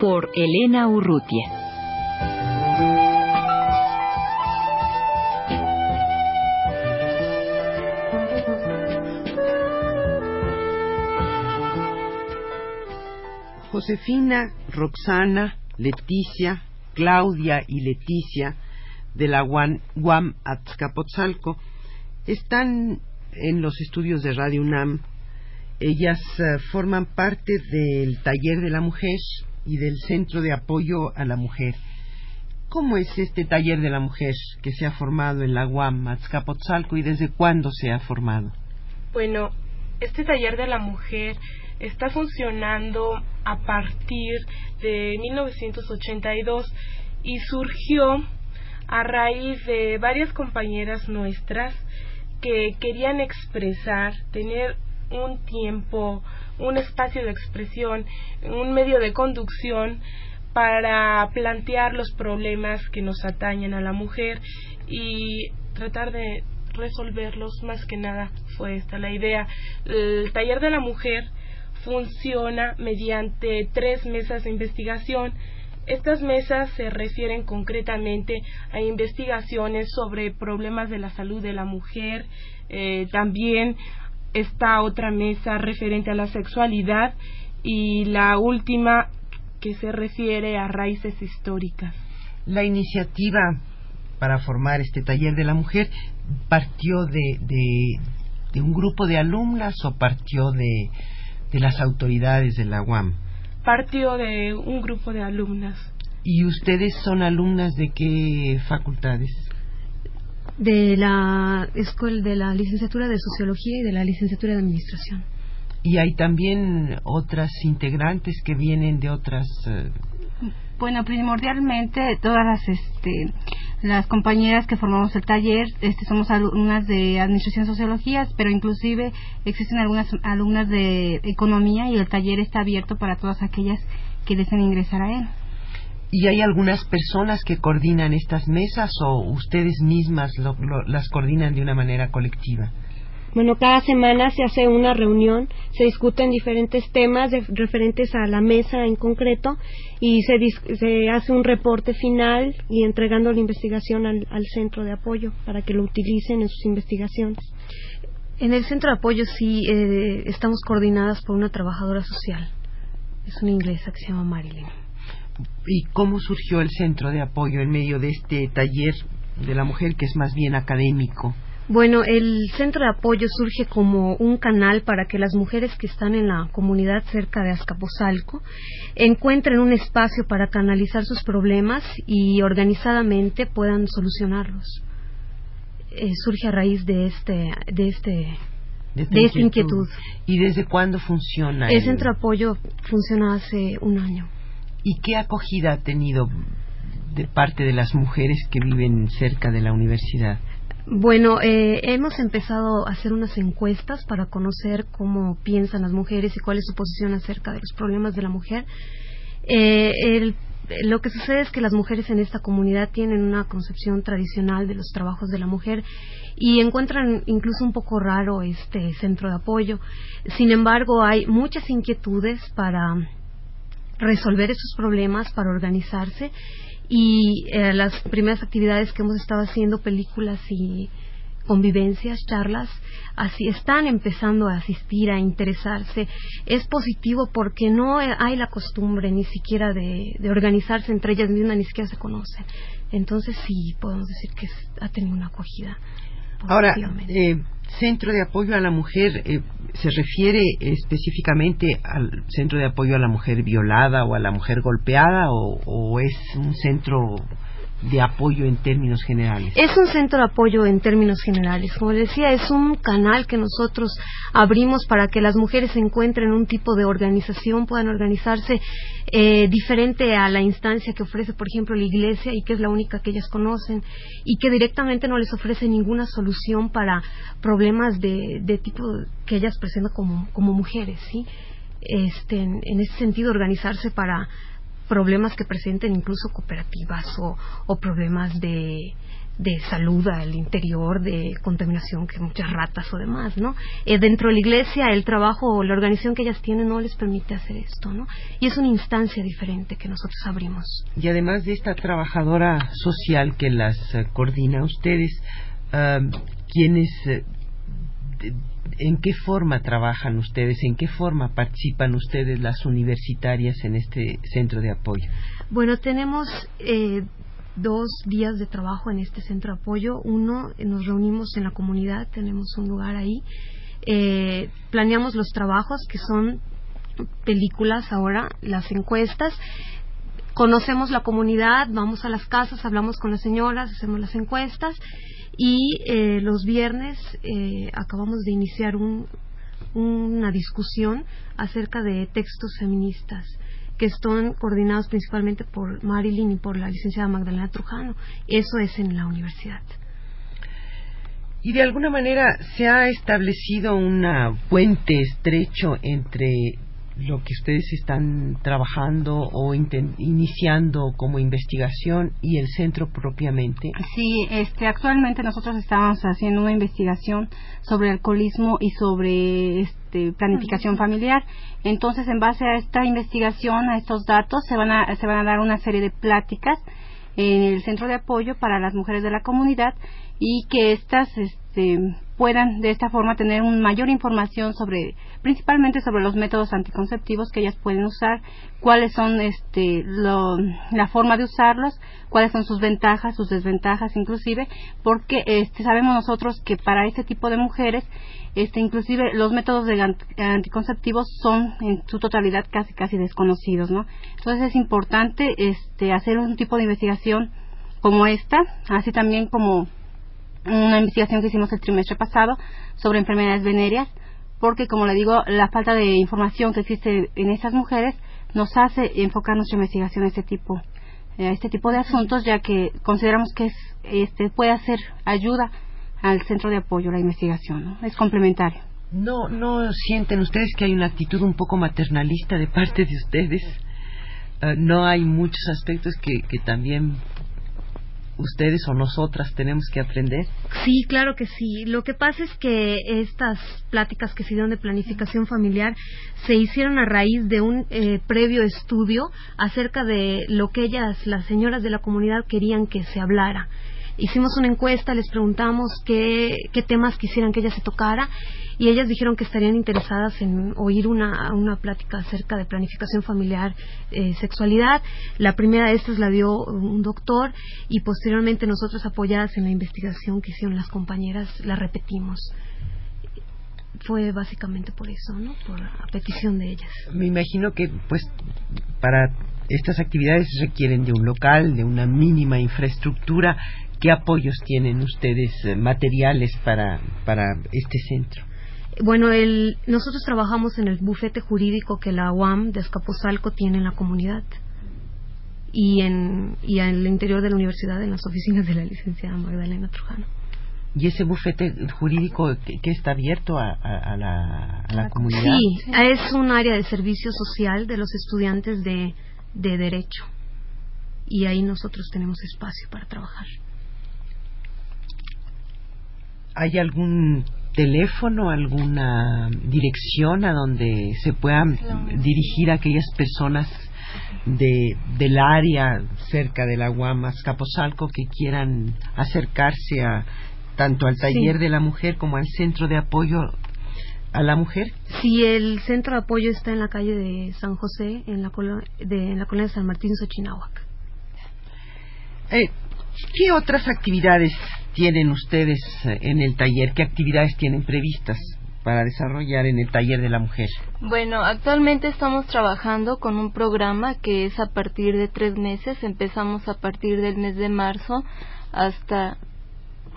Por Elena Urrutia. Josefina, Roxana, Leticia, Claudia y Leticia de la UAM Azcapotzalco están en los estudios de Radio UNAM. Ellas eh, forman parte del Taller de la Mujer y del Centro de Apoyo a la Mujer. ¿Cómo es este Taller de la Mujer que se ha formado en la UAM Azcapotzalco y desde cuándo se ha formado? Bueno, este Taller de la Mujer está funcionando a partir de 1982 y surgió a raíz de varias compañeras nuestras que querían expresar, tener un tiempo, un espacio de expresión, un medio de conducción para plantear los problemas que nos atañen a la mujer y tratar de resolverlos más que nada fue esta la idea. El taller de la mujer funciona mediante tres mesas de investigación estas mesas se refieren concretamente a investigaciones sobre problemas de la salud de la mujer. Eh, también está otra mesa referente a la sexualidad y la última que se refiere a raíces históricas. La iniciativa para formar este taller de la mujer partió de, de, un grupo de alumnas o partió de, de las autoridades de la UAM? partió de un grupo de alumnas. ¿Y ustedes son alumnas de qué facultades? De la escuela de la licenciatura de Sociología y de la licenciatura de Administración. ¿Y hay también otras integrantes que vienen de otras eh, bueno, primordialmente todas las este las compañeras que formamos el taller este somos alumnas de Administración Sociología, pero inclusive existen algunas alumnas de Economía y el taller está abierto para todas aquellas que deseen ingresar a él. ¿Y hay algunas personas que coordinan estas mesas o ustedes mismas las coordinan de una manera colectiva? Bueno, cada semana se hace una reunión, se discuten diferentes temas referentes a la mesa en concreto y se, se, hace un reporte final y entregando la investigación al, centro de apoyo para que lo utilicen en sus investigaciones. En el centro de apoyo sí eh, estamos coordinadas por una trabajadora social. Es una inglesa que se llama Marilyn. ¿Y cómo surgió el centro de apoyo en medio de este taller de la mujer que es más bien académico? Bueno, el centro de apoyo surge como un canal para que las mujeres que están en la comunidad cerca de Azcapotzalco encuentren un espacio para canalizar sus problemas y organizadamente puedan solucionarlos. Eh, surge a raíz de este, de este, de esta, inquietud. ¿Y desde cuándo funciona? El, centro de apoyo funciona hace un año. ¿Y qué acogida ha tenido de parte de las mujeres que viven cerca de la universidad? Bueno, eh, hemos empezado a hacer unas encuestas para conocer cómo piensan las mujeres y cuál es su posición acerca de los problemas de la mujer. Eh, lo que sucede es que las mujeres en esta comunidad tienen una concepción tradicional de los trabajos de la mujer y encuentran incluso un poco raro este centro de apoyo. Sin embargo, hay muchas inquietudes para resolver esos problemas, para organizarse y eh, las primeras actividades que hemos estado haciendo, películas y convivencias, charlas, así están empezando a asistir, a interesarse. Es positivo porque no hay la costumbre ni siquiera de, organizarse entre ellas mismas, ni siquiera se conocen. Entonces sí, podemos decir que ha tenido una acogida. Ahora, eh, Centro de Apoyo a la Mujer eh, se refiere específicamente al Centro de Apoyo a la Mujer violada o a la mujer golpeada o, es un centro de apoyo en términos generales? Es un centro de apoyo en términos generales. Como decía, es un canal que nosotros abrimos para que las mujeres encuentren un tipo de organización, puedan organizarse eh, diferente a la instancia que ofrece, por ejemplo, la Iglesia y que es la única que ellas conocen y que directamente no les ofrece ninguna solución para problemas de, de tipo que ellas presentan como, como mujeres, ¿sí? Este, en ese sentido, organizarse para problemas que presenten incluso cooperativas o, problemas de, de salud al interior, de contaminación, que muchas ratas o demás, ¿no? Eh, dentro de la iglesia, el trabajo o la organización que ellas tienen no les permite hacer esto, ¿no? Y es una instancia diferente que nosotros abrimos. Y además de esta trabajadora social que las eh, coordina ustedes, um, ¿quiénes, eh, de- ¿en qué forma trabajan ustedes? ¿En qué forma participan ustedes las universitarias en este centro de apoyo? Bueno, tenemos eh, dos días de trabajo en este centro de apoyo. Uno, nos reunimos en la comunidad, tenemos un lugar ahí. Eh, planeamos los trabajos que son películas ahora, las encuestas. Conocemos la comunidad, vamos a las casas, hablamos con las señoras, hacemos las encuestas y eh, los viernes eh, acabamos de iniciar un, una discusión acerca de textos feministas que están coordinados principalmente por Marilyn y por la licenciada Magdalena Trujano. Eso es en la universidad. Y de alguna manera se ha establecido un puente estrecho entre lo que ustedes están trabajando o iniciando como investigación y el centro propiamente. Sí, este, actualmente nosotros estamos haciendo una investigación sobre alcoholismo y sobre este, planificación familiar. Entonces, en base a esta investigación, a estos datos, se van a, se van a dar una serie de pláticas en el centro de apoyo para las mujeres de la comunidad y que éstas este, puedan de esta forma tener una mayor información sobre, principalmente sobre los métodos anticonceptivos que ellas pueden usar, cuáles son este, la forma de usarlos, cuáles son sus ventajas, sus desventajas inclusive, porque este, sabemos nosotros que para este tipo de mujeres, este, inclusive los métodos de ant- anticonceptivos son en su totalidad casi casi desconocidos, ¿no? Entonces es importante este, hacer un tipo de investigación como esta, así también como una investigación que hicimos el trimestre pasado sobre enfermedades venéreas, porque como le digo, la falta de información que existe en estas mujeres nos hace enfocar nuestra investigación a este tipo, a este tipo de asuntos, ya que consideramos que es, este, puede hacer ayuda al centro de apoyo a la investigación, ¿no? es complementario. ¿No, ¿No sienten ustedes que hay una actitud un poco maternalista de parte de ustedes? Eh, ¿No hay muchos aspectos que, que también ustedes o nosotras tenemos que aprender? Sí, claro que sí. Lo que pasa es que estas pláticas que se dieron de planificación familiar se hicieron a raíz de un eh, previo estudio acerca de lo que ellas, las señoras de la comunidad, querían que se hablara. Hicimos una encuesta, les preguntamos qué, qué temas quisieran que ella se tocara y ellas dijeron que estarían interesadas en oír una, una plática acerca de planificación familiar, eh, sexualidad. La primera de estas la dio un doctor y posteriormente nosotros apoyadas en la investigación que hicieron las compañeras la repetimos. Fue básicamente por eso, ¿no? Por a petición de ellas. Me imagino que, pues, para estas actividades requieren de un local, de una mínima infraestructura. ¿Qué apoyos tienen ustedes eh, materiales para, para este centro? Bueno, el, nosotros trabajamos en el bufete jurídico que la UAM de Escaposalco tiene en la comunidad y en, y en el interior de la universidad, en las oficinas de la licenciada Magdalena Trujano. ¿Y ese bufete jurídico que, que está abierto a, a- a la, a la comunidad? Sí, es un área de servicio social de los estudiantes de, de Derecho y ahí nosotros tenemos espacio para trabajar. ¿Hay algún teléfono, alguna dirección a donde se puedan dirigir a aquellas personas de, del área cerca de la Guamas, Capozalco, que quieran acercarse a tanto al taller Sí. de la mujer como al centro de apoyo a la mujer? Si el centro de apoyo está en la calle de San José, en la, colo- de, en la colonia de San Martín, Xochinahuac. Eh, ¿Qué otras actividades tienen ustedes eh, en el taller? ¿Qué actividades tienen previstas para desarrollar en el taller de la mujer? Bueno, actualmente estamos trabajando con un programa que es a partir de tres meses. Empezamos a partir del mes de marzo hasta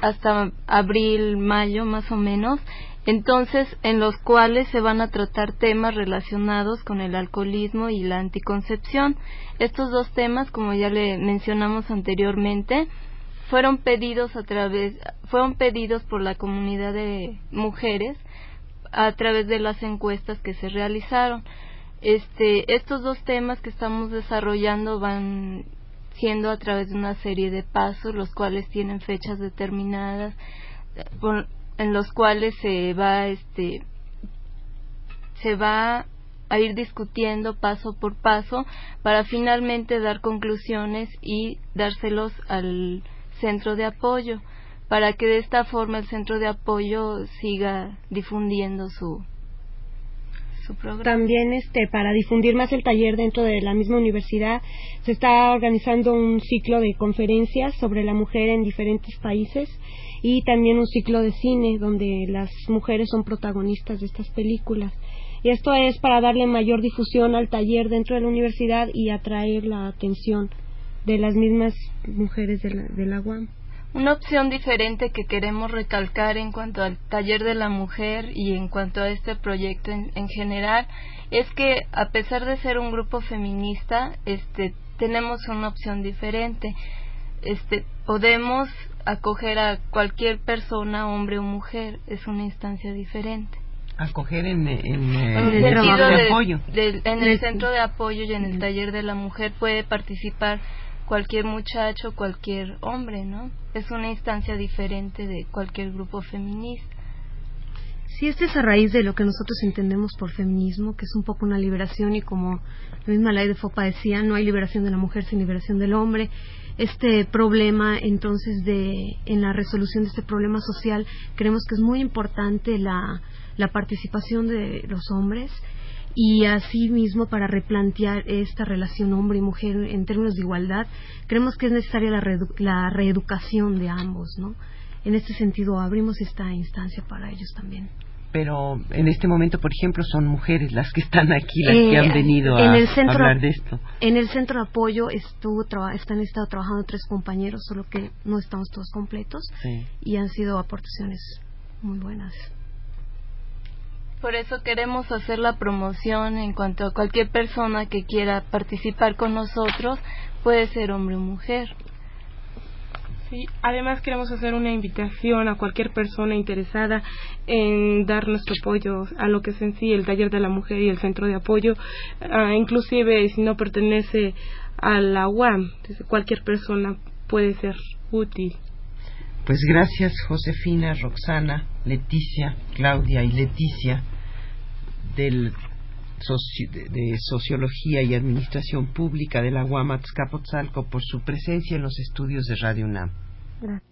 hasta abril, mayo más o menos, entonces en los cuales se van a tratar temas relacionados con el alcoholismo y la anticoncepción. Estos dos temas, como ya le mencionamos anteriormente, fueron pedidos a través fueron pedidos por la comunidad de mujeres a través de las encuestas que se realizaron. Este, estos dos temas que estamos desarrollando van siendo a través de una serie de pasos, los cuales tienen fechas determinadas, en los cuales se va, este, se va a ir discutiendo paso por paso para finalmente dar conclusiones y dárselos al centro de apoyo para que de esta forma el centro de apoyo siga difundiendo su, También este para difundir más el taller dentro de la misma universidad se está organizando un ciclo de conferencias sobre la mujer en diferentes países y también un ciclo de cine donde las mujeres son protagonistas de estas películas. Y esto es para darle mayor difusión al taller dentro de la universidad y atraer la atención de las mismas mujeres de la, de la UAM. Una opción diferente que queremos recalcar en cuanto al taller de la mujer y en cuanto a este proyecto en, general es que a pesar de ser un grupo feminista, este tenemos una opción diferente. Este podemos acoger a cualquier persona, hombre o mujer, es una instancia diferente. Acoger en, en, el, centro de, apoyo. en el centro de apoyo y en el taller de la mujer puede participar cualquier muchacho, cualquier hombre, ¿no? Es una instancia diferente de cualquier grupo feminista. Sí, este es a raíz de lo que nosotros entendemos por feminismo, que es un poco una liberación y como la misma ley de FOPA decía, no hay liberación de la mujer sin liberación del hombre. Este problema, entonces, de, en la resolución de este problema social, creemos que es muy importante la, la participación de los hombres y asimismo para replantear esta relación hombre y mujer en términos de igualdad creemos que es necesaria la, la reeducación de ambos no en este sentido abrimos esta instancia para ellos también pero en este momento, por ejemplo, son mujeres las que están aquí, las que han eh, venido a, hablar de esto. En el centro de apoyo estuvo están estado trabajando tres compañeros, solo que no estamos todos completos y han sido aportaciones muy buenas. Por eso queremos hacer la promoción en cuanto a cualquier persona que quiera participar con nosotros, puede ser hombre o mujer. Sí, además queremos hacer una invitación a cualquier persona interesada en dar nuestro apoyo a lo que es en sí el taller de la mujer y el centro de apoyo, ah, inclusive si no pertenece a la UAM, cualquier persona puede ser útil. Pues gracias Josefina, Roxana, Leticia, Claudia y Leticia del de Sociología y Administración Pública de la UAM Azcapotzalco por su presencia en los estudios de Radio UNAM. Gracias.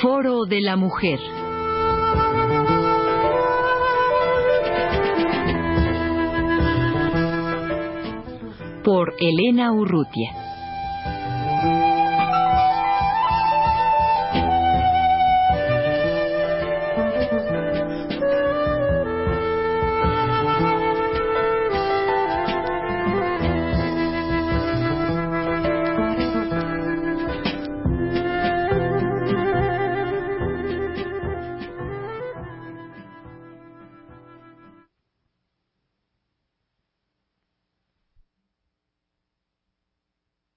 Foro de la Mujer. Por Elena Urrutia.